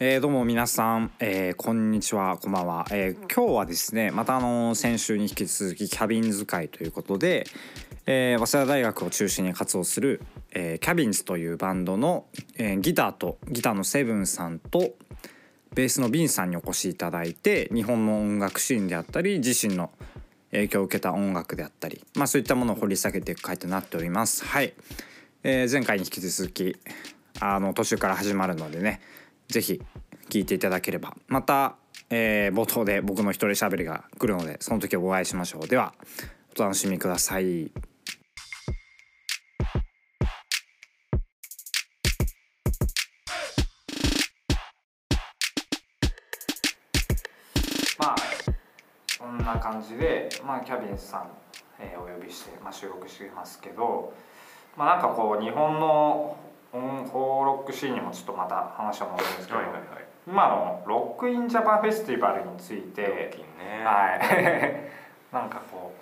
えー、どうも皆さん、えー、こんにちはこんばんは、えー、今日はですねまたあの先週に引き続きキャビン使いということで、えー、早稲田大学を中心に活動する、えー、キャビンズというバンドの、えー、ギターとギターのセブンさんとベースのビンさんにお越しいただいて日本の音楽シーンであったり自身の影響を受けた音楽であったり、まあ、そういったものを掘り下げていく回となっております。はい、えー、前回に引き続きあの途中から始まるのでねぜひ聞いていただければ。また、えー、冒頭で僕の一人喋りが来るのでその時お会いしましょうではお楽しみください。まあこんな感じで、まあ、キャビンさん、えー、お呼びして、まあ、収録してますけど、まあ、なんかこう日本のフォーロックシーンにもちょっとまた話は戻るんですけど、はいはいはい、今のロックインジャパンフェスティバルについて、ね、はい。なんかこ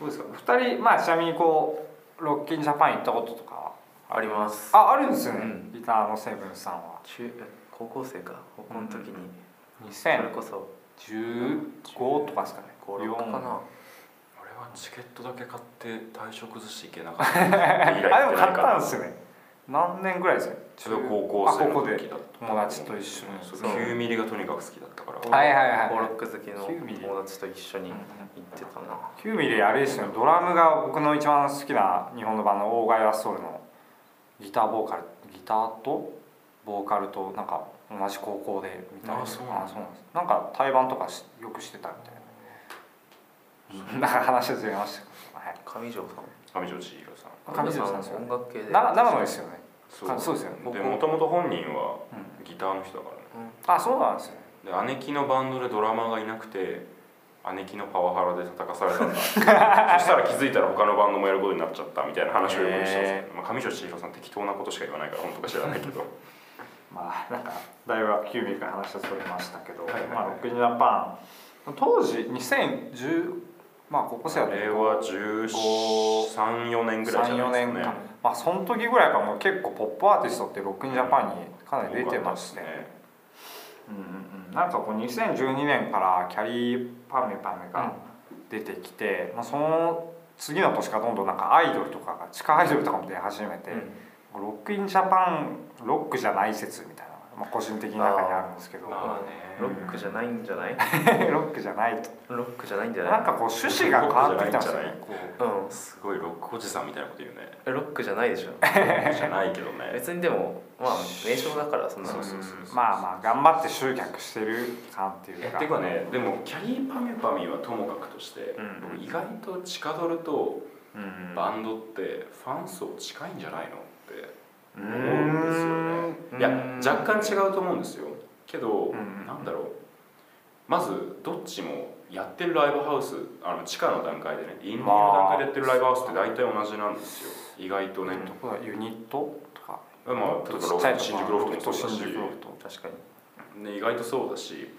うどうですか？2人まあちなみにこうロックインジャパン行ったこととかあります。ああるんですよね、うん、ギターのセブンさんは。中高校生か。高校の時に、うん、2000それこそ。15とかですかね。56かな。俺はチケットだけ買って大食寿司行けなかった。あでも買ったんですよね何年ぐらいですか？それ高校生の時だ友達と一緒に9ミリがとに。かく好きだったからはいはいはい。フォロック好きの友達と一緒に行ってたな。9ミリあれですよドラムが僕の一番好きな日本のバンドオーガイアストールのギターボーカルギターとボーカルとなんか同じ高校でみたいな。あそうなんです。なんか対バンとかしよくしてたみたいな。なんか話ずれました。はい。上条さん。上条千尋さん上条さんですよ音楽系で。長野ですよね。そう。そうですよね。でもともと本人はギターの人だからね、うん、あそうなんですね。で姉貴のバンドでドラマーがいなくて姉貴のパワハラで叩かされたんだ。そしたら気づいたら他のバンドもやることになっちゃったみたいな話をよくしたんですけど、まあ、上条千尋さん適当なことしか言わないから本当か知らないけど。まあなんか大学9ミリから話はそれましたけど、はいはいはい、まあ、ロックジャパン。当時2010まあ高校生は令和1314年ぐらいじゃないですかね。まあその時ぐらいからもう結構ポップアーティストってロックインジャパンにかなり出てまして、ね、うんうん、なんかこう2012年からキャリーパメパメが出てきて、まあ、その次の年からどんどんなんかアイドルとかが地下アイドルとかも出始めて、うん、ロックインジャパンロックじゃない説みたいなまあ、個人的な中にあるんですけど、まあね、ロックじゃないんじゃない？ロックじゃないと。ロックじゃないんじゃない？なんかこう趣旨が変わってきたんですよねう。ん。すごいロックおじさんみたいなこと言うね。ロックじゃないでしょ。じゃないけどね。別にでもまあ名称だからそんな。そうそうそうまあまあ頑張って集客してる感っていうか。っていうかねでもキャリーパミュパミはともかくとして、うん、意外と地下ドルとバンドってファン層近いんじゃないの？思うんですよね。いや若干違うと思うんですよ。けど、うなんだろう。まずどっちもやってるライブハウスあの地下の段階でねインディーの段階でやってるライブハウスって大体同じなんですよ。意外とね、ユニットとか？まあ例えば新宿ロフトもそうだし。確かに、ね、意外とそうだし。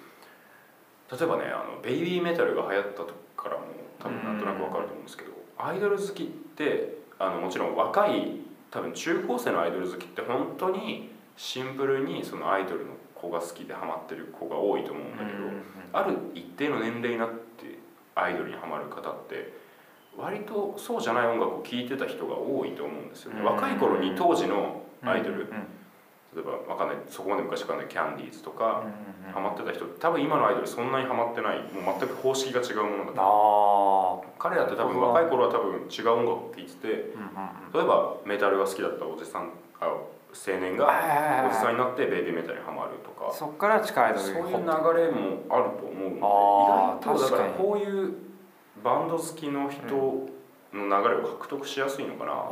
例えばねあのベイビーメタルが流行った時からも多分なんとなく分かると思うんですけど、アイドル好きってあのもちろん若い多分中高生のアイドル好きって本当にシンプルにそのアイドルの子が好きでハマってる子が多いと思うんだけど、ある一定の年齢になってアイドルにハマる方って割とそうじゃない音楽を聴いてた人が多いと思うんですよね、若い頃に当時のアイドル、例えばわかんないそこまで昔からないキャンディーズとか、ハマってた人多分今のアイドルそんなにハマってないもう全く方式が違うものだと彼らって多分若い頃は多分違う音楽を聴いてて、例えばメタルが好きだったおじさんあ青年がおじさんになってベイビーメタルにハマるとか。そっから近いそういう流れもあると思うので意外とだからこういうバンド好きの人、の流れを獲得しやすいのかな。あ、まあ、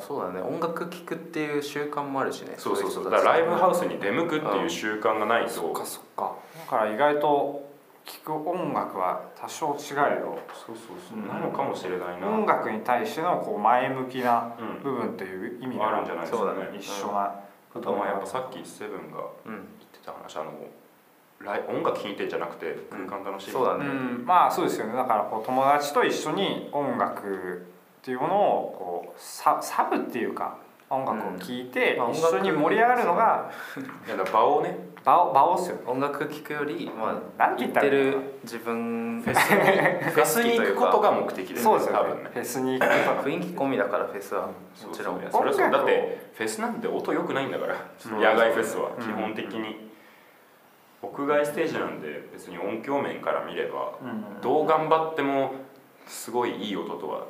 そうだね。音楽聴くっていう習慣もあるしね。そうそうそう。だからライブハウスに出向くっていう習慣がないと、そっかそっか。だから意外と聴く音楽は多少違えどそうそうそう、うん、なのかもしれないな。音楽に対してのこう前向きな部分という意味があるんじゃないですかね。一緒なことも。やっぱさっきセブンが言ってた話、あの音楽聴いてんじゃなくて空間楽しい、そうだね、うん、まあそうですよね。だからこう友達と一緒に音楽っていうものをこうササブっていうか音楽を聴いてうん。一緒に盛り上がるのがいやだ場をね。場を場をっすよ。ね音楽聴くよりまなんあ言ってて言ったらいいのる自分フェスに フェスに行くことが目的でそうですよ多分ね。ねフェスに行く雰囲気込みだからフェスはもちろん。そうそうそれはそう。だってフェスなんて音良くないんだから野外フェスはうん。基本的に屋外ステージなんで別に音響面から見ればうん。どう頑張ってもすごいいい音とは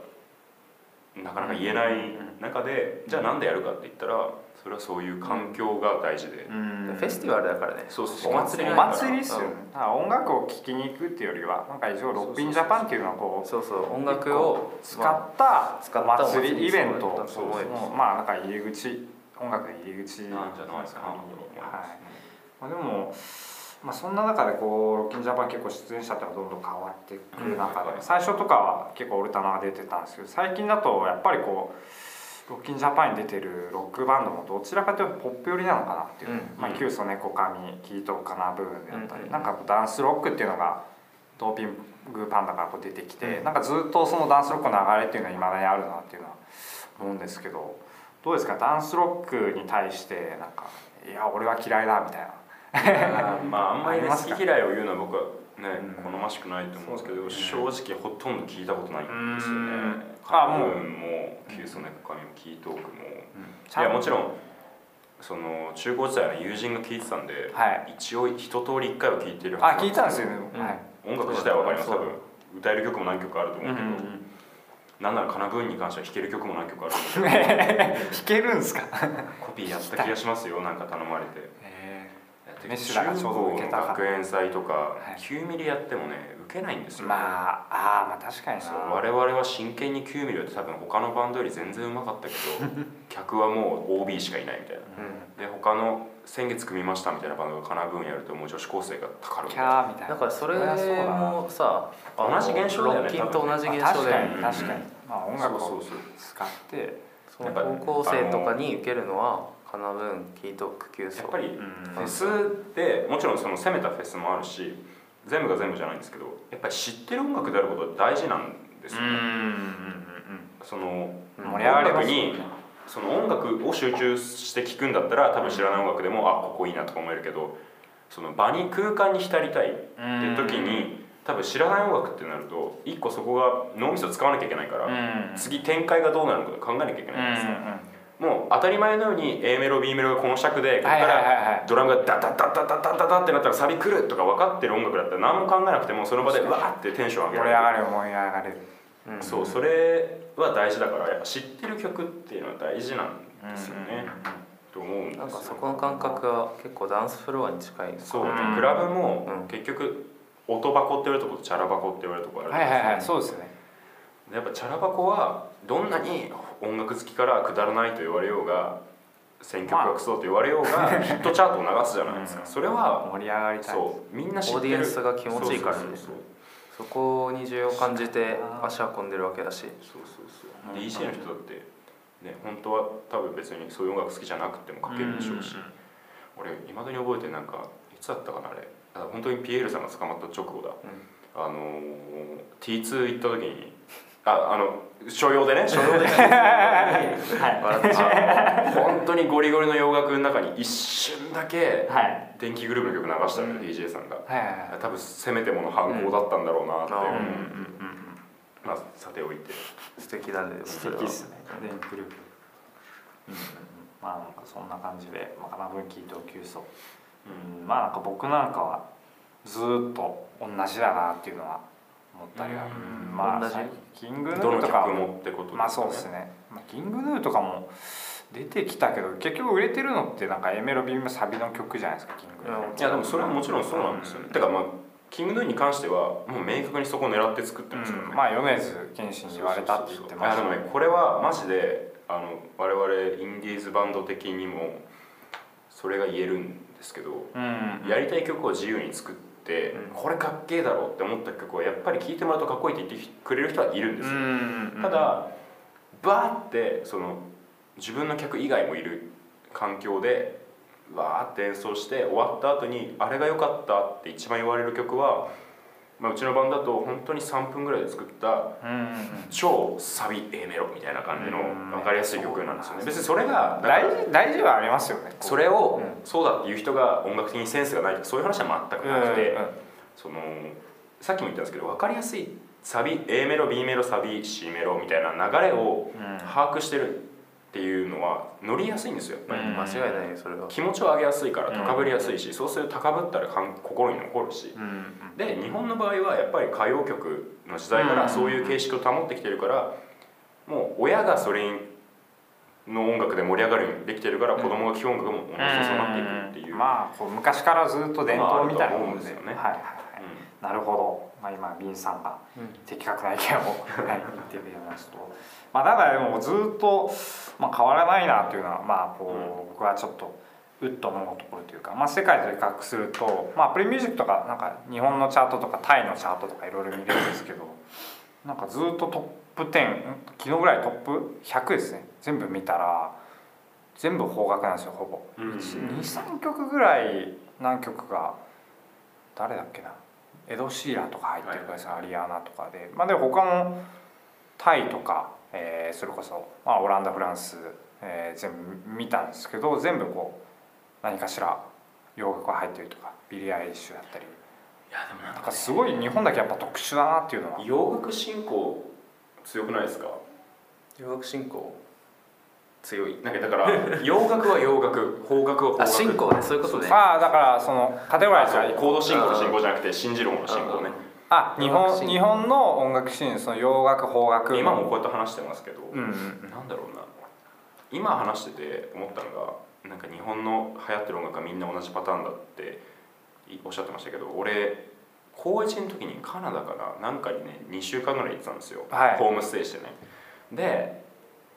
なかなか言えない中でじゃあなんでやるかって言ったらそれはそういう環境が大事で。うん。フェスティバルだからね。そうそうおお祭りおなんだから。祭りっすよね。だから音楽を聴きに行くっていうよりはなんか一応ロックインジャパンっていうのはこうそうそう音楽を使った祭りイベント。だと思うよもうまあなんか入り口音楽の入り口なんじゃないですかなはい。まあ、でも、まあ、そんな中でこうロッキンジャパン結構出演者ってのはどんどん変わってくる中で、うん。最初とかは結構オルタナが出てたんですけど最近だとやっぱりこうロッキンジャパンに出てるロックバンドもどちらかというとポップ寄りなのかなっていう、うん。まあ、キュウソネコカミキートカナブーンであったり、うん。なんかダンスロックっていうのがドーピングパンダからこう出てきて、うん。なんかずっとそのダンスロックの流れっていうのはいまだにあるなっていうのは思うんですけどどうですか？ダンスロックに対してなんか「いや俺は嫌いだ」みたいな。まああんまり好き嫌いを言うのは僕はねうん。好ましくないと思うんですけど正直ほとんど聞いたことないんですよね。うん。カあもうブーンもキューソネコカミもキートークも。いやもちろんその中高時代の友人が聞いてたんで、はい。一応一通り一回は聞いてるあ聞いたんですよね、音楽自体は分かります。多分歌える曲も何曲あると思うけど、うんなんならカナブーンに関しては弾ける曲も何曲あると思う 弾けるんですか？コピーやった気がしますよなんか頼まれてメッシュだからちょうど受けた学園祭とかい。9ミリやってもね受けないんですよ、まああーまあ確かになそう我々は真剣に9ミリやって多分他のバンドより全然うまかったけど 客はもう OB しかいないみたいな。で他の先月組みましたみたいなバンドがカナブーンやるともう女子高生がたかるキャーみたいな。だからそれもさ同じ現象だよねロッキンと同じ現まあ確か象だよねに。確かに、まあ音楽をそうそうそう。使ってその高校生とかに受けるのはカナブーンキートクキューソやっぱりうん。フェスでもちろんその攻めたフェスもあるし全部が全部じゃないんですけどやっぱり知ってる音楽であることは大事なんですよねその盛り上がりますよね。音楽にその音楽を集中して聴くんだったら多分知らない音楽でもあここいいなとか思えるけどその場に空間に浸りたいって時に多分知らない音楽ってなると一個そこが脳みそ使わなきゃいけないからうん。次展開がどうなるのか考えなきゃいけうんないんですよ。もう当たり前のように A メロ B メロがこの尺でここからはいドラムがダダダダダダダダってなったらサビ来るとか分かってる音楽だったら何も考えなくてもその場でうわーってテンション上げ盛りられる。上がれ盛り上がれる。うん。そうそれは大事だからやっぱ知ってる曲っていうのは大事なんですよね、と思うんですよ。なんかそこの感覚は結構ダンスフロアに近い。そう、うんクラブもうん。結局音箱って言われるとことチャラ箱って言われるとこあるはいはいはいそうですよね。やっぱチャラ箱はどんなに音楽好きからくだらないと言われようが選曲がクソと言われようがヒットチャートを流すじゃないですか、うん。それは盛り上がりたい。そうみんな知ってる。オーディエンスが気持ちいいからねそこに需要を感じて足運んでるわけだし。そうそうそう。そう DJ の人だってね本当は多分別にそういう音楽好きじゃなくても書けるでしょうし、俺いまだに覚えてなんかいつだったかなあれ。あ本当にピエールさんが捕まった直後だ、あのー T2 行った時に ああの所用でね。所用で 笑ってしまう。本当にゴリゴリの洋楽の中に一瞬だけはい。電気グループの曲流したのよ、うん。DJ さんが。はいはいはい。多分せめてもの反抗だったんだろうなって、う。ん。まあさておいて。素敵だね。素敵っすね。電気グループ。うんうんうん。まあなんかそんな感じで、まあ、かな分岐同級層うんまあなんか僕なんかはずーっと同じだなっていうのは思ったりは、うん。うんまあキングヌーとか曲もってことですね。まあそうですね、まあ、キングヌーとかも出てきたけど結局売れてるのってなんか A メロ B メロサビの曲じゃないですかキングヌーうん。いやでもそれはもちろんそうなんですよね、てかまあキングヌーに関してはもう明確にそこを狙って作ってますよね、うん。まあ米津玄師に言われたって言ってました。でもねこれはマジであの我々インディーズバンド的にもそれが言えるんですけど、うん。やりたい曲を自由に作って、うん。これかっけえだろうって思った曲をやっぱり聴いてもらうとかっこいいって言ってくれる人はいるんですよ、うん。ただバーってその自分の客以外もいる環境でわーって演奏して終わった後にあれが良かったって一番言われる曲はまあ、うちのバンドだと本当に3分ぐらいで作った超サビ A メロみたいな感じのうん。分かりやすい曲なんですよね。別にそれが大事大事はありますよね。それをうん。そうだっていう人が音楽的にセンスがないとかそういう話は全くなくて、そのさっきも言ったんですけど分かりやすいサビ A メロ B メロサビ C メロみたいな流れをうん。把握してるっていうのは乗りやすいんですよ、うん。間違いないよそれは。気持ちを上げやすいからうん。高ぶりやすいし、そうすると高ぶったらかん心に残るし。うん。で日本の場合はやっぱり歌謡曲の時代からそういう形式を保ってきてるからもう親がそれの音楽で盛り上がるようにできてるから子供が聴く音楽も同じそうなっていくっていう、まあこう昔からずっと伝統みたいなもんで、すよね。はいはいはい、なるほど、まあ、今ビンさんが的確な意見を、はい、言ってくれますとまあだからでもずっと、まあ、変わらないなっていうのはまあこう、僕はちょっとうっと思うところというか、まあ、世界と比較すると、まあ、プレミュージックとかなんか日本のチャートとかタイのチャートとかいろいろ見れるんですけどなんかずっとトップ10ん昨日ぐらいトップ100ですね。全部見たら全部邦楽なんですよほぼ。うん。うん23曲ぐらい何曲が誰だっけなエド・シーランとか入ってるからですね、アリアーナとかで。まあでも他もタイとか、えーそれこそ、まあ、オランダフランス、えー全部見たんですけど全部こう何かしら洋楽が入ってるとかビリー・アイリッシュだったり。いやでもなんかなんかすごい日本だけやっぱ特殊だなっていうのは洋楽信仰強くないですか？洋楽進行？強い。なんかだから 洋楽は洋楽邦楽は邦楽。あ進行ねそういうことね。ああだからそのカテゴライズはコード進行の進行じゃなくて信じる方の進行ねあ日本日本の音楽シーンその洋楽邦楽。今もこうやって話してますけど、うんうんなんだろうな。今話してて思ったのがなんか日本の流行ってる音楽がみんな同じパターンだっておっしゃってましたけど俺高1の時にカナダかななんかにね2週間ぐらい行ってたんですよ、はい。ホームステイしてね。で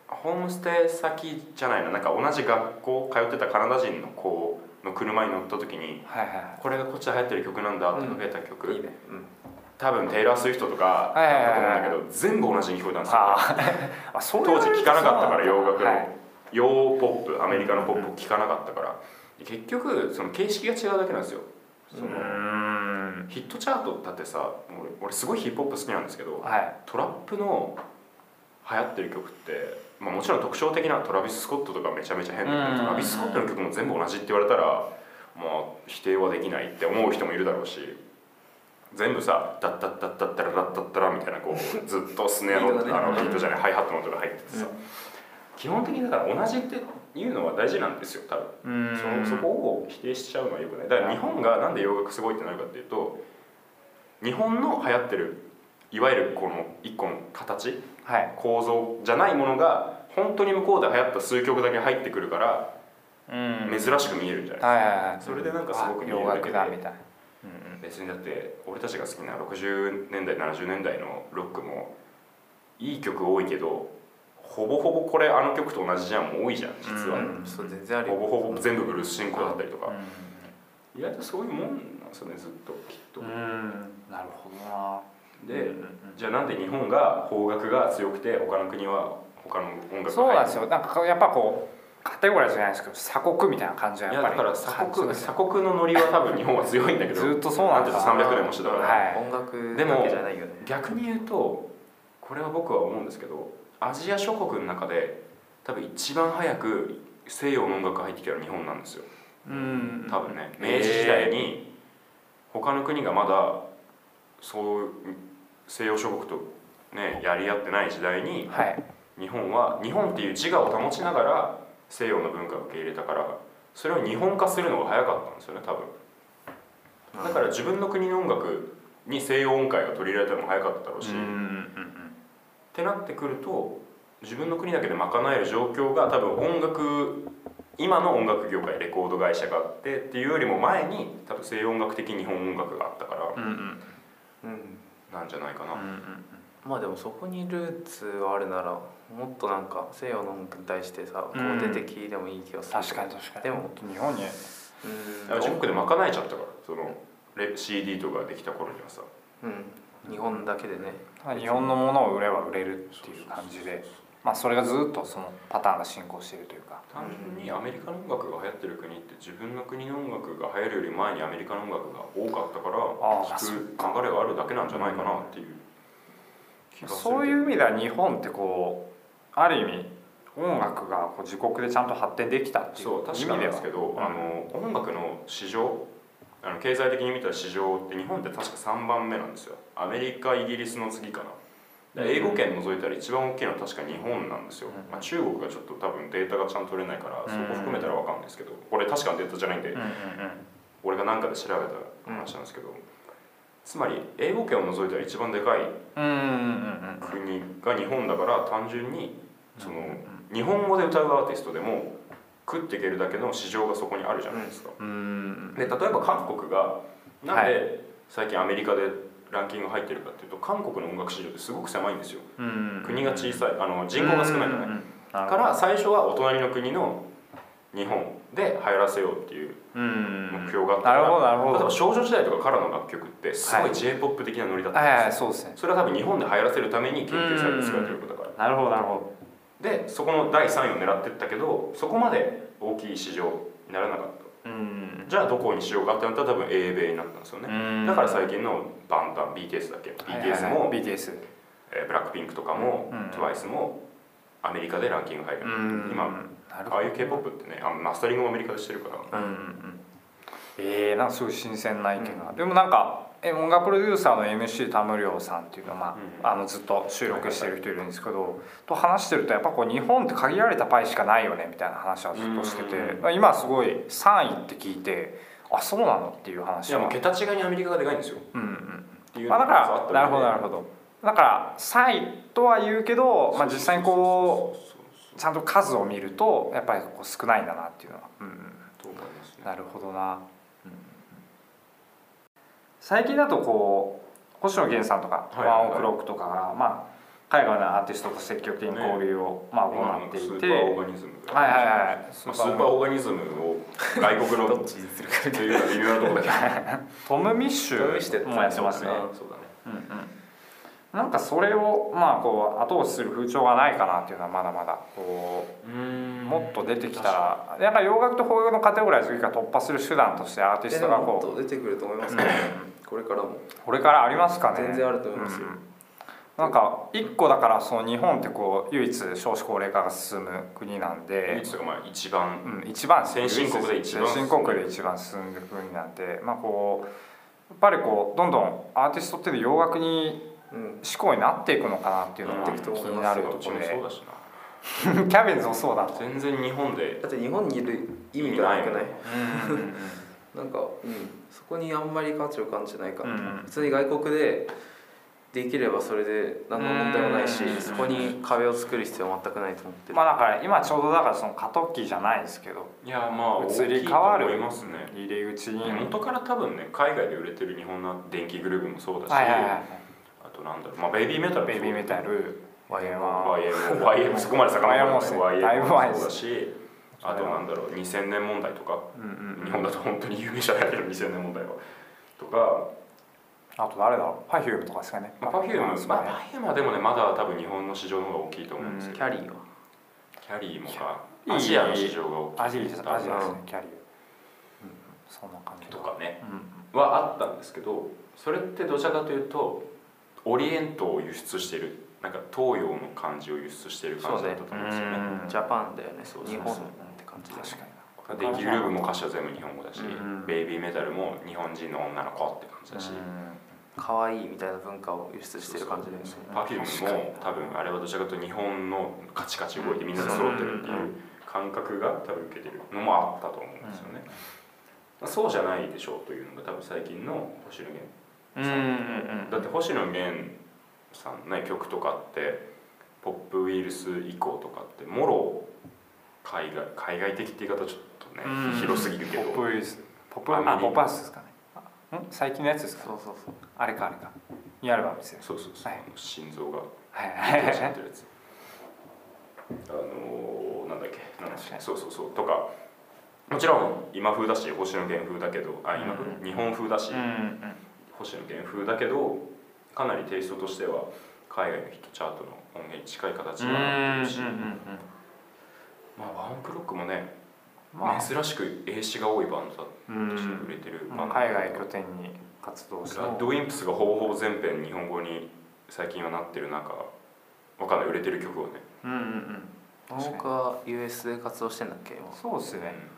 ホームステイ先じゃないななんか同じ学校通ってたカナダ人の子の車に乗った時にはいはい。これがこっちで流行ってる曲なんだってかけた曲、いいね。うん多分テイラー・スウィフトとかだったと思うんだけど全部同じに聞こえたんですよ。当時聞かなかったから洋楽の、はい。洋ポップアメリカのポップを聞かなかったから。結局その形式が違うだけなんですよ。その、うん。ヒットチャートだってさ俺俺すごいヒップホップ好きなんですけどはい。トラップの流行ってる曲って、まあ、もちろん特徴的なトラビス・スコットとかめちゃめちゃ変だけうんどトラビス・スコットの曲も全部同じって言われたらまあ否定はできないって思う人もいるだろうし全部さ「ダッダッダッダッダラダッダッダラ」みたいなこう ずっとスネアのね。あのビートじゃないハイハットの音が入っててさ、基本的にだから同じっていうのは大事なんですよ多分。うん。そのそこを否定しちゃうのはよくない。だから日本がなんで洋楽すごいってなるかっていうと日本の流行ってるいわゆるこの一個の形はい。構造じゃないものが本当に向こうで流行った数曲だけ入ってくるからうん。珍しく見えるんじゃないはいはいはい。それでなんかすごく見える洋だけで。楽だみたいな。うん別にだって俺たちが好きな60年代70年代のロックもいい曲多いけどほぼほぼこれあの曲と同じじゃんも多いじゃん実は、うんほぼほぼ全部ブルース進行だったりとか、うん意外とそういうもんなんですよねずっときっと、うん。なるほどな。で、じゃあなんで日本が邦楽が強くて他の国は他の音楽がそうなんですよ。なんかやっぱこうカテゴライズじゃないですけど鎖国みたいな感じはいやっぱり。やだから鎖国鎖国のノリは多分日本は強いんだけど。ずっとそうなんですだ300年もしてたから、はい。音楽でもだけじゃないよね。逆に言うとこれは僕は思うんですけどアジア諸国の中で多分一番早く西洋の音楽が入ってきたのは日本なんですよ。うん。多分ね。明治時代に他の国がまだそう西洋諸国とねやり合ってない時代にはい。日本は日本っていう自我を保ちながら西洋の文化を受け入れたからそれを日本化するのが早かったんですよね多分。だから自分の国の音楽に西洋音階が取り入れられたのも早かっただろうし、うんうんってなってくると自分の国だけで賄える状況が多分音楽今の音楽業界レコード会社があってっていうよりも前に多分西洋音楽的日本音楽があったからうんうん。うんうんなんじゃないかな、まあでもそこにルーツがあるならもっとなんか西洋の音楽に対してさこうん。う出てきいてもいい気がする。確かに確かに。でも日本に。うん。だから自国で賄えちゃったから。そのレ CD とかできた頃にはさ。うん。日本だけでね。日本のものを売れば売れるっていう感じで。まあそれがずっとそのパターンが進行しているというか。単純にアメリカの音楽が流行ってる国って自分の国の音楽が流行るより前にアメリカの音楽が多かったからああ聴く流れがあるだけなんじゃないかなっていうそういう意味では日本ってこうある意味音楽がこう自国でちゃんと発展できたっていう意味ではですけど、うん。あの音楽の市場あの経済的に見た市場って日本って確か3番目なんですよ。アメリカイギリスの次かな。で英語圏除いたら一番大きいのは確か日本なんですよ、うん。まあ、中国がちょっと多分データがちゃんと取れないからうん。そこ含めたら分かんないですけどこれ確かなデータじゃないんでうんうんうん。俺が何かで調べた話なんですけどつまり英語圏を除いたら一番でかい国が日本だから単純にそのうん日本語で歌うアーティストでも食っていけるだけの市場がそこにあるじゃないですか。うん。で例えば韓国がなんはで最近アメリカでランキング入ってるかっていうと韓国の音楽市場ってすごく狭いんですよ。うん。国が小さいあの人口が少ないじゃないから最初はお隣の国の日本で流行らせようっていううん。目標があったかなるらほどなるほど。例えば少女時代とかからの楽曲ってすごはい。い j p o p 的なノリだったはいはいんですよそうですね。それは多分日本で流行らせるために研究されて作られてることだから。なるほどなるほでそこの第3位を狙ってったけどそこまで大きい市場にならなかった。どうん。じゃあどこにしようかってなったら多分英米になったんですよね。だから最近のバンタン BTS だっけ？BTS も、BTS えーブラックピンクとかも、うん。TWICE もアメリカでランキング入る、今なるほどああいう K-POP ってねあのマスタリングもアメリカでしてるから。うんうんうん。えー、なんかすごい新鮮な意見が、でもなんかえ音楽プロデューサーの MC 田無良さんっていうのは、まあうん。あのずっと収録してる人いるんですけど、と話してるとやっぱこう日本って限られたパイしかないよねみたいな話はずっとしてて、う今すごい3位って聞いてあそうなのっていう話いやもうは桁違いにアメリカがでかいんですよ。うんうんまあ、だからなるほどなるほほどだから3位とは言うけど、まあ、実際にこうちゃんと数を見るとやっぱりこう少ないんだなっていうのは、うんうね。なるほどな、うん最近だとこう星野源さんとか、はいワンオクロックとかが、まあ、海外のアーティストと積極的に交流を、まあ、今行っていて、スーパーオーガニズムがはいはいはいまあスーパーオーガニズムを外国のどっちにするかという微妙なところだけトム・ミッシュもやってますね。そうだね。うんうんなんかそれをまあこう後押しする風潮がないかなっていうのはまだまだこううん。もっと出てきたらやっぱ洋楽と邦楽のカテゴライズが突破する手段としてアーティストがもっこうと出てくると思いますけどね。これからも。これからありますかね。全然あると思いますよ。うん。なんか一個だからその日本ってこう唯一少子高齢化が進む国なんで。唯、一がまあ一番うん、一番先進国で一番先進国で一番進んでる国なんでまあこうやっぱりこうどんどんアーティストって洋楽にうん志向になっていくのかなっていうのが気になるところで。キャビンズもそうだ全然日本でだって日本にいる意味がなくないうんうんうん。なんか、うん、そこにあんまり価値を感じないから、うん。普通に外国でできればそれで何の問題もないしうん。そこに壁を作る必要は全くないと思ってる、まあだから今ちょうどだからその過渡期じゃないですけど。いやまあ移り変わる思いますね。入り口に、元から多分ね海外で売れてる日本の電気グループもそうだし、はいはいはいあとなんだろう。まあベイビーメタルベイビーメタル YMO YM YM そこまで遡らない。YM もそう。だしあとなんだろう2000年問題とか。うんうん日本だと本当に有名じゃないけど2000年問題は。とか。あと誰だろう？Perfume とかですかね。まあ Perfume ですかね。まあ Perfume はでもねまだ多分日本の市場の方が大きいと思うんですけど。キャリーは。キャリーもか。いいアジアの市場が大きい。アジアです。ねうキャリア、うん、そんな感じ。とかね。うん。はあったんですけどそれってどちらかというとオリエントを輸出してるなんか東洋の感じを輸出してる感じだったと思うんですよね。うん。ジャパンだよね。そうそうそう。日本って感じ確かに。でギルーブも歌詞は全部日本語だし、うん。ベイビーメタルも日本人の女の子って感じだし、可愛いみたいな文化を輸出してる感じだよね。パフュームも多分あれはどちらかというと日本のカチカチ動いてみんなで揃ってるっていう感覚が多分受けてるのもあったと思うん。ですよね、まあそうじゃないでしょうというのが多分最近の星野源うんうんうん。だって星野源さんのね曲とかってポップウイルス以降とかってもろ海外海外的って言い方ちょっとね、うん。広すぎるけど。ポップウイルスポップあポップアースですかね。最近のやつですか？そうそうそう。あれかあれか。ニューアルバムですよそうそうそう、はい心臓がはい出はいはいちゃってるやつあのー、なんだっけ？そうそうそう。とかもちろん今風だし星野源風だけどあ今風、うん。日本風だし、うんうん星野源風だけどかなりテイストとしては海外のヒットチャートの音源に近い形うんにはなってるし、うんうんまあワンオクロックもね、まあ。珍しく英詞が多いバンドだうんとして売れてる、まあ、海外拠点に活動して。ラッドウィンプスがほぼほぼ全編日本語に最近はなってる中わかんない売れてる曲をね、うんうんうん。US で活動してんだっけ今。そうですね。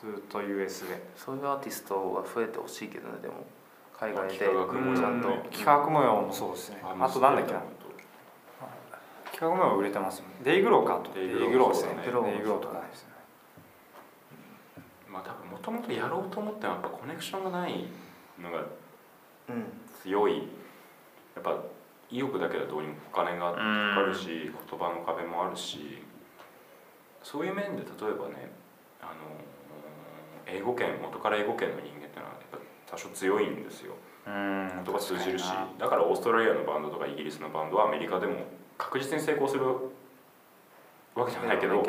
ずっと US で。そういうアーティストが増えてほしいけどねでも海外でちゃんとね企画模様もそうですね。あとなんだっけな。企画模様売れてますもんデイグローかと。デイグローですね。デイグローとかですね。まあ多分もともとやろうと思ってもやっぱコネクションがないのがうん。強い。やっぱ意欲だけだとどうにもお金がかかるし言葉の壁もあるしそういう面で例えばねあの英語圏元から英語圏の人多少強いんですよ。うん。言葉通じるし。だからオーストラリアのバンドとかイギリスのバンドはアメリカでも確実に成功するわけじゃないけど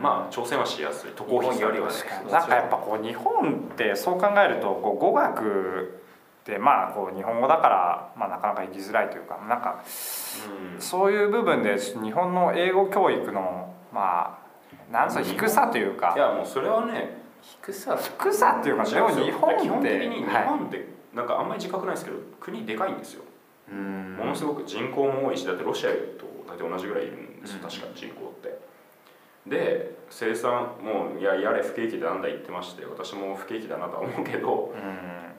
まあ挑戦はしやすい。渡航費よりはねになんかやっぱこう日本ってそう考えるとこう語学ってまあこう日本語だから、まあ、なかなか行きづらいというかなんかうん。そういう部分で日本の英語教育のまあなんつうの低さというか。いやもうそれはね低さ。低さっていうかでも日本って。基本的に日はい本ってなんかあんまり自覚ないですけど国でかいんですよ。うん。ものすごく人口も多いしだってロシアと大体同じぐらいいるんですようん。確かに人口って。で生産もういややれ不景気だなんだ言ってまして私も不景気だなとは思うけどうん。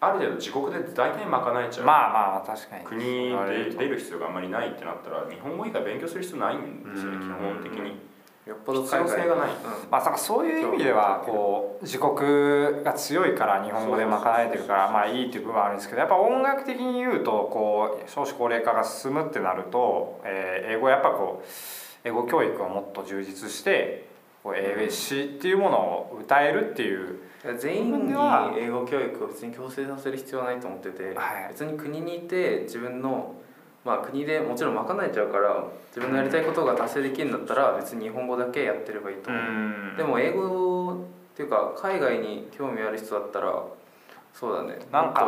ある程度自国で大体賄えちゃう、まあまあ確かに。国で出る必要があんまりないってなったら日本語以外勉強する必要ないんですよねうん。基本的によっぽど必要性がない。うん。まあ、だからそういう意味ではこう自国が強いから日本語で賄えてるからまあいいっていう部分はあるんですけどやっぱ音楽的に言うとこう少子高齢化が進むってなると、えー英語やっぱこう英語教育をもっと充実して英詞っていうものを歌えるっていう。全員に英語教育を別に強制させる必要はないと思ってて、はい。別に国にいて自分のまあ国でもちろん賄えちゃうから自分のやりたいことが達成できるんだったら別に日本語だけやってればいいと思う、でも英語っていうか海外に興味ある人だったらそうだね。なんか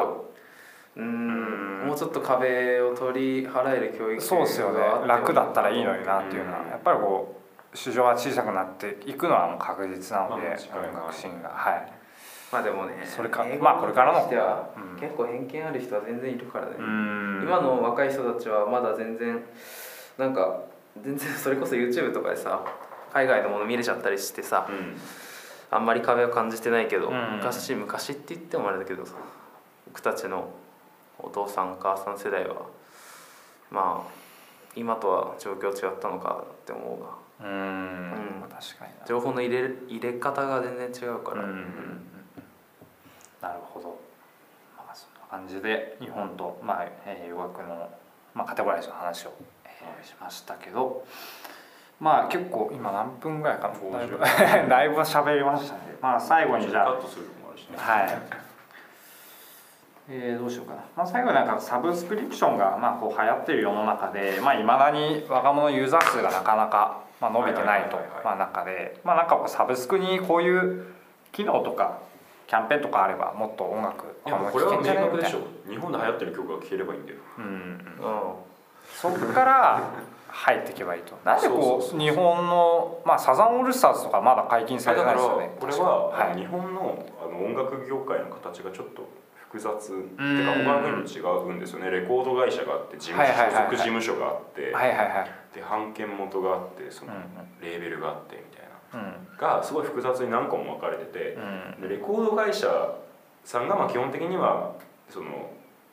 うーん。うんもうちょっと壁を取り払える教育そうですよね。楽だったらいいのになっていうのはうん。やっぱりこう市場は小さくなっていくのはもう確実なのでまあ間違いない。音楽シーンが。はい。まあでもねそれかまあこれからの。てはうん。結構偏見ある人は全然いるからね、うん。今の若い人たちはまだ全然なんか全然それこそ YouTube とかでさ海外のもの見れちゃったりしてさうん。あんまり壁を感じてないけど、うん。昔昔って言ってもあれだけどさ僕たちのお父さんお母さん世代はまあ今とは状況違ったのかって思うが。うん。うん。確かにな。情報の入れ入れ方が全然違うから、うんなるほど、まあ、そんな感じで日本と、まあえー洋楽の、まあ、カテゴライズの話を、えーしましたけどまあ結構今何分ぐらいかな。だいぶ50だいぶ喋りましたね。まあ最後にじゃあはい。えーどうしようかな、まあ、最後になんかサブスクリプションがまあこう流行ってる世の中でいまあ、未だに若者ユーザー数がなかなかまあ伸びてないとはいはいはいはい。まあ中でまあなんかこうサブスクにこういう機能とかキャンペーンとかあればもっと音楽いやもうこれは明確でしょ。み日本で流行ってる曲が聴ければいいんだよ。うんうんそこから入っていけばいいと。なんでこそう日本のまあサザンオールスターズとかまだ解禁されてないですよね。これは、はい。日本のあの音楽業界の形がちょっと複雑。ってん。いうか他の国と違うんですよね。レコード会社があって事務所属事務所があって、はいはいはいで版権元があってそのうん。レーベルがあってがすごい複雑に何個も分かれててうん。でレコード会社さんがまあ基本的にはその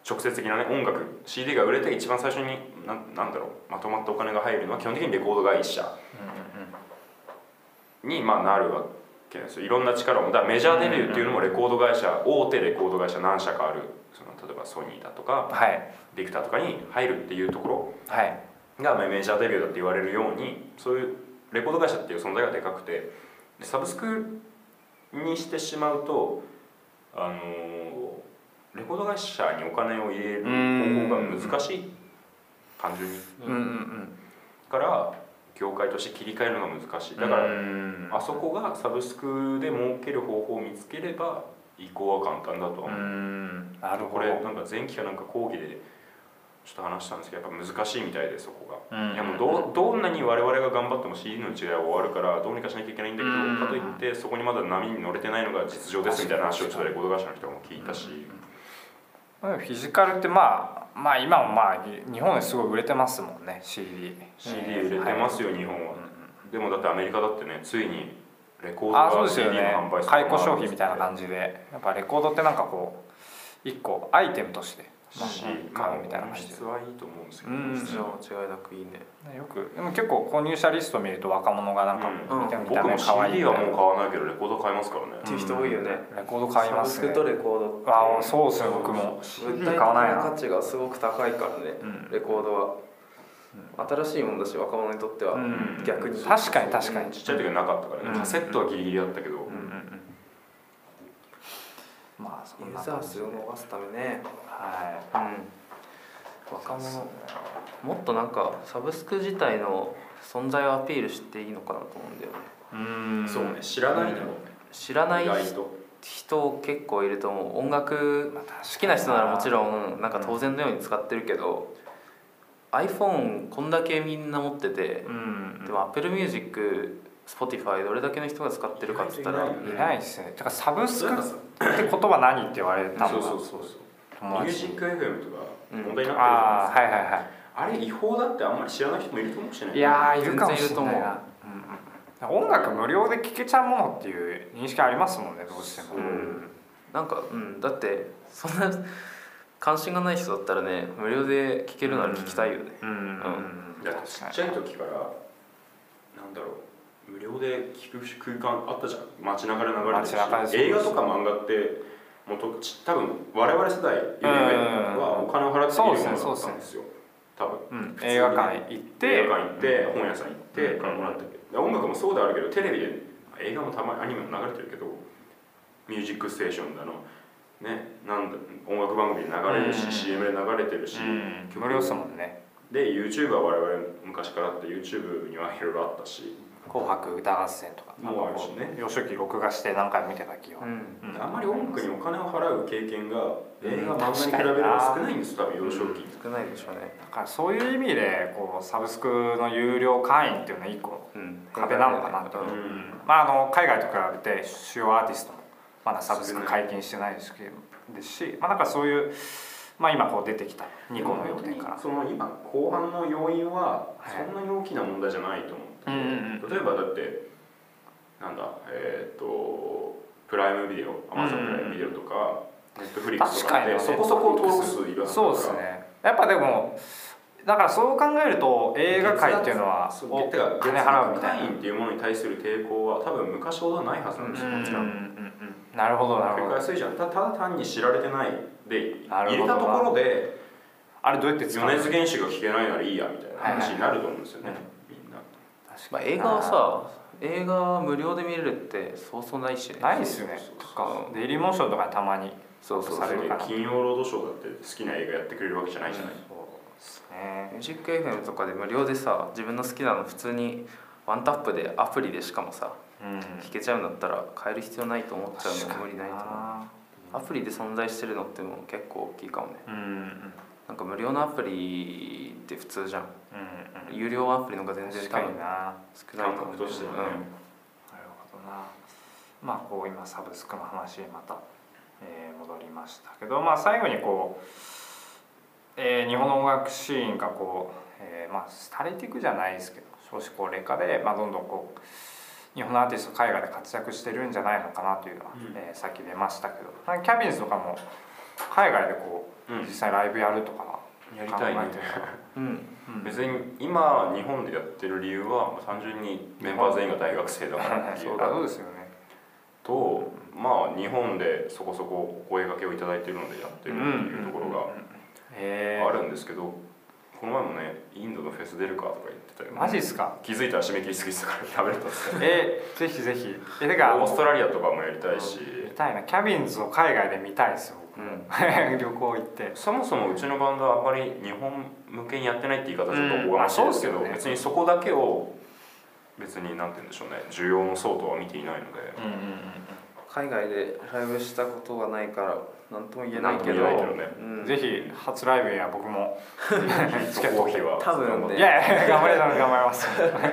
直接的なね音楽 CD が売れて一番最初になんなんだろうまとまったお金が入るのは基本的にレコード会社にまあなるわけですよ。いろんな力をだからメジャーデビューっていうのもレコード会社大手レコード会社何社かあるその例えばソニーだとかはい。ビクターとかに入るっていうとこはい。ろがまあメジャーデビューだって言われるようにそういうレコード会社っていう存在がでかくてでサブスクにしてしまうとあのレコード会社にお金を入れる方法が難しい単純に。うんから業界として切り替えるのが難しい。だからうん。あそこがサブスクで儲ける方法を見つければ移行は簡単だとはう。思う、ん。なるほど。これなんか前期かなんか講義でちちょっと話したんですけどやっぱ難しいみたいでそこが、うん。いやもうどどんなに我々が頑張っても CD の時代は終わるからどうにかしなきゃいけないんだけど、うんかといってそこにまだ波に乗れてないのが実情ですみたいな話をちょっとレコード会社の人も聞いたし、フィジカルってまあまあ今もまあ日本ですごい売れてますもんね CD CD 売れてますよ、日本は、でもだってアメリカだってねついにレコードあそうがですよ CD のね販売数解雇消費みたいなじ感じで。やっぱレコードってなんかこう一個アイテムとしてまあし、買うみたいな感じで。質はいいと思うんですけど、うん。質の違いなくいいねよくでも結構購入者リスト見ると若者がなんかうん。見た目可愛い CD みたいな。はもう買わないけどレコード買いますからね、っていう人多いよね。レコード買いますね。サブスクとレコードってああそうですね僕も。物 CD 体的買わないな。な価値がすごく高いからね、うん。レコードは、新しいもんだし若者にとっては、うん。逆に。確かに確かに。ちっちゃい時はなかったからね、うん。カセットはギリギリだったけど、まあそんユなーザー数を伸ばすためね。はうん。若者もっとなんかサブスク自体の存在をアピールしていいのかなと思うんだよね。いうん。そうね。知らないんだろうね、知らない人結構いると思う。音楽好きな人ならもちろんなんか当然のように使ってるけど iPhone こんだけみんな持っててうん。でも Apple Music Spotify どれだけの人が使ってるかっつったらいないですね。だからサブスクって言葉何って言われたのがそうそうそうそう。ミュージック FM とかうん問題になってるじゃああないですか、はいはいはあれ違法だってあんまり知らない人もいるかもしれないいいやーいるかもしれない。全然いると思う。なうんうん音楽無料で聴けちゃうものっていう認識ありますもんねどうしても。そう。なんかうん。だってそんな関心がない人だったらね無料で聴けるなら聴きたいよね。うん。うん。うん。だってちっちゃい時からなん。だろう無料で聞く空間あったじゃん。街中で流れてるし。映画とか漫画ってもうとち多分我々世代はお金を払って見るものだったんですよ。多分。うん。映画館行って。映画館行って本屋さん行ってうん。からもらったけど。音楽もそうであるけどテレビで映画もたまにアニメも流れてるけど「ミュージックステーション」だのねなんだ音楽番組で流れるし、うん。CM で流れてるし、うん。曲。無料っすもんね。で YouTube は我々昔からあって YouTube にはいろいろあったし、「紅白歌合戦」とかもうあるしね。幼少期録画して何回も見てた気は。うん。うん。あんまり音楽にお金を払う経験が映画漫画に比べれば少ないんです多分幼少期、少ないでしょうね。だからそういう意味でこうサブスクの有料会員っていうのは一個うん。壁なのかなと、うん。まあ、あの海外と比べて主要アーティストもまだサブスク解禁してないですけどですし、まあ、なんかそういう、まあ、今こう出てきた2個の要点から。その今後半の要因ははいそんなに大きな問題じゃないと思ってて、うんうんうん。例えばだってなんだえっ、とプライムビデオアマゾンプライムビデオとか、ネットフリックスとかって確かにそこそこ登録数いるそうですね。やっぱでもだからそう考えると映画界っていうのは金払うみたいな。会員っていうものに対する抵抗は多分昔ほどないはずなんですよ、もちろん。なるほどなるほど。安いじゃん。たただ単に知られてないで入れたところであれどうやって米津玄師が聞けないならいいやみたいな話になると思うんですよね、はいはいまあ、映画はさ映画無料で見れるってそうそうないしね。ないですよね。そうそうとかデイリーモーションとかにたまにそうそうそう。されるかな金曜ロードショーだって好きな映画やってくれるわけじゃないじゃない、そうですね。ミュージック FM とかで無料でさ自分の好きなの普通にワンタップでアプリでしかもさうん。聴けちゃうんだったら変える必要ないと思っちゃうの無理ないと思う。な。アプリで存在してるのってもう結構大きいかもね。うんうんなんか無料のアプリって普通じゃん。うんうん。有料アプリの方が全然確かにな少ないと思う。としてはね。なるほどな。まあこう今サブスクの話にまた、えー戻りましたけどまあ最後にこう、えー日本の音楽シーンがこう、えーまあ廃れていくじゃないですけど少子高齢化で、まあ、どんどんこう日本のアーティスト海外で活躍してるんじゃないのかなというのは、うん。えーさっき出ましたけどなんかキャビンズとかも海外でこううん。実際ライブやるとかやりたいね。考えてるからうん。うん。別に今日本でやってる理由は単純にメンバー全員が大学生だからってい そうそうですよね。とまあ日本でそこそこお声掛けをいただいているのでやってるっていうところがあるんですけどこの前もねインドのフェス出るかとか言ってたよマジっすか？気づいたら締め切りすぎてたから食べれたんですよ。えぜひぜひ。えてかオーストラリアとかもやりたいし。見たいな。キャビンズを海外で見たいですよ僕も、旅行行って。そもそもうちのバンドはあんまり日本向けにやってないって言い方ちょっとおこがましいですけど、うんまあそうですよね別にそこだけを別になんて言うんでしょうね。需要の層とは見ていないので。うんうんうん海外でライブしたことがないから何とも言えないけど。なんとも言えないけどね。うん。ぜひ初ライブには僕も。チケットを。日は多分ね。いやいや頑張れたら頑張ります。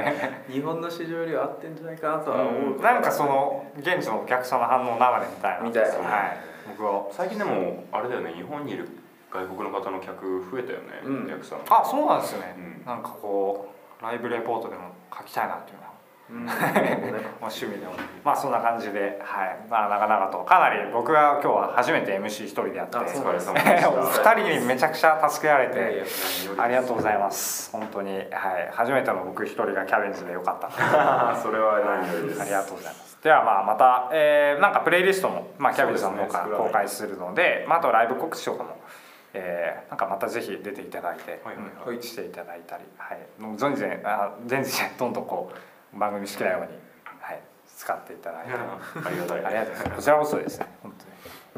日本の市場よりは合ってんじゃないかなとは思うなんかその現地のお客さんの反応を生で見たいな。見たいはい僕は最近でもあれだよね日本にいる外国の方の客増えたよね、うん。お客さん。あそうなんですよね、うん。なんかこうライブレポートでも書きたいなっていうのはうん。まあ趣味でも。まあそんな感じで、はい。まあ、長々とかなり僕が今日は初めて MC 一人でやってあお疲れ様でした お二人にめちゃくちゃ助けられてありがとうございます。本当に、はい、初めての僕一人がキャビンズでよかった。それは何よりです。ありがとうございます。ではまあまた、えーなんかプレイリストも、まあ、キャビンさんの方から公開するのでまあ、あとライブ告知とかも、えーなんかまたぜひ出ていただいて、はいしていただいたり、はい、もう全然あ全然どんどんこう番組好きなように、はい、使っていただいて。ありがたいありがとうございます。こちらこそですね。本当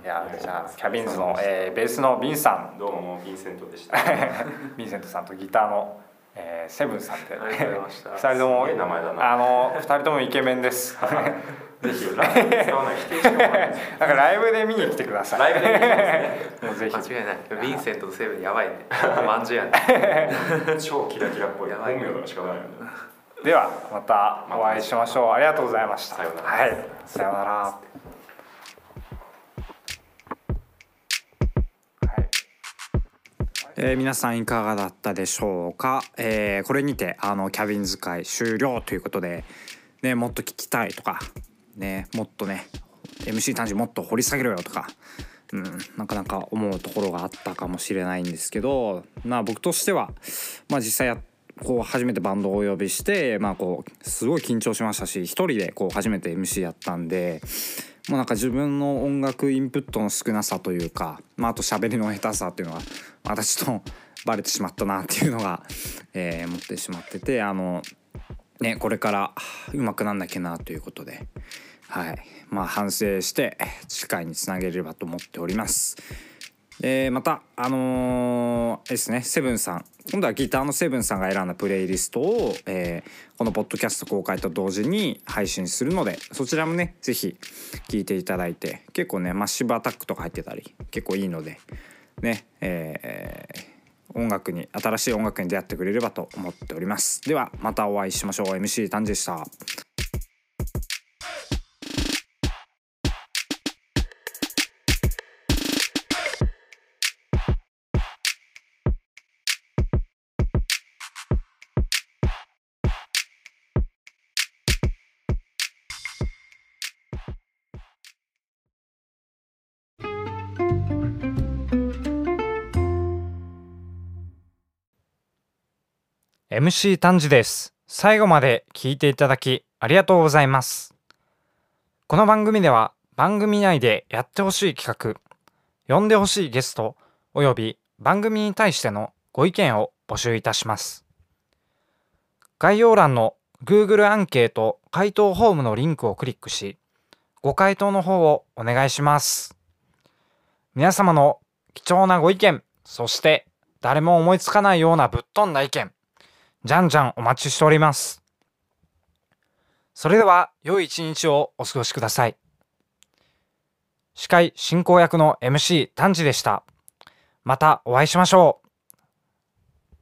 に。いや、じゃあ、キャビンズの、えーベースのビンさんどうもヴィンセントでした ヴィンセントさんとギターの、えーセブンさんで、ありがとうございました。二人とも名前だな。あの二人ともイケメンです。ぜひライブで使わ。なんかライブで見に来てください。ライブで見に来ますもうぜひ。間違いない。ヴィンセントとセブンやばいね。まんじゅうやね。超キラキラっぽい。やばい本名とかしかない。よねではまたお会いしましょう。ありがとうございました。さようなら。はい。さようなら。えー皆さんいかがだったでしょうか、えーこれにてあのキャビン使い終了ということで、ね、もっと聞きたいとか、ね、もっとね MC 単純もっと掘り下げろよとか、うん、なかなか思うところがあったかもしれないんですけど、まあ、僕としては、まあ、実際やこう初めてバンドをお呼びして、まあ、こうすごい緊張しましたし一人でこう初めて MC やったんでもうなんか自分の音楽インプットの少なさというか、まあ、あと喋りの下手さっていうのが私とバレてしまったなっていうのが、えー思ってしまっててあの、ね、これからうまくなんなきゃなということで、はいまあ、反省して次回につなげればと思っております。えーまたあのーですねセブンさん。今度はギターのセブンさんが選んだプレイリストを、えーこのポッドキャスト公開と同時に配信するのでそちらもねぜひ聴いていただいて結構ねマッシブアタックとか入ってたり結構いいのでねえー音楽に新しい音楽に出会ってくれればと思っております。ではまたお会いしましょう。MC 丹治でした「MC 丹治です。最後まで聞いていただきありがとうございます。この番組では番組内でやってほしい企画呼んでほしいゲストおよび番組に対してのご意見を募集いたします。概要欄の Google アンケート回答フォームのリンクをクリックしご回答の方をお願いします。皆様の貴重なご意見そして誰も思いつかないようなぶっ飛んだ意見じゃんじゃんお待ちしております。それでは良い一日をお過ごしください。司会進行役の MC 丹治でした。またお会いしましょう。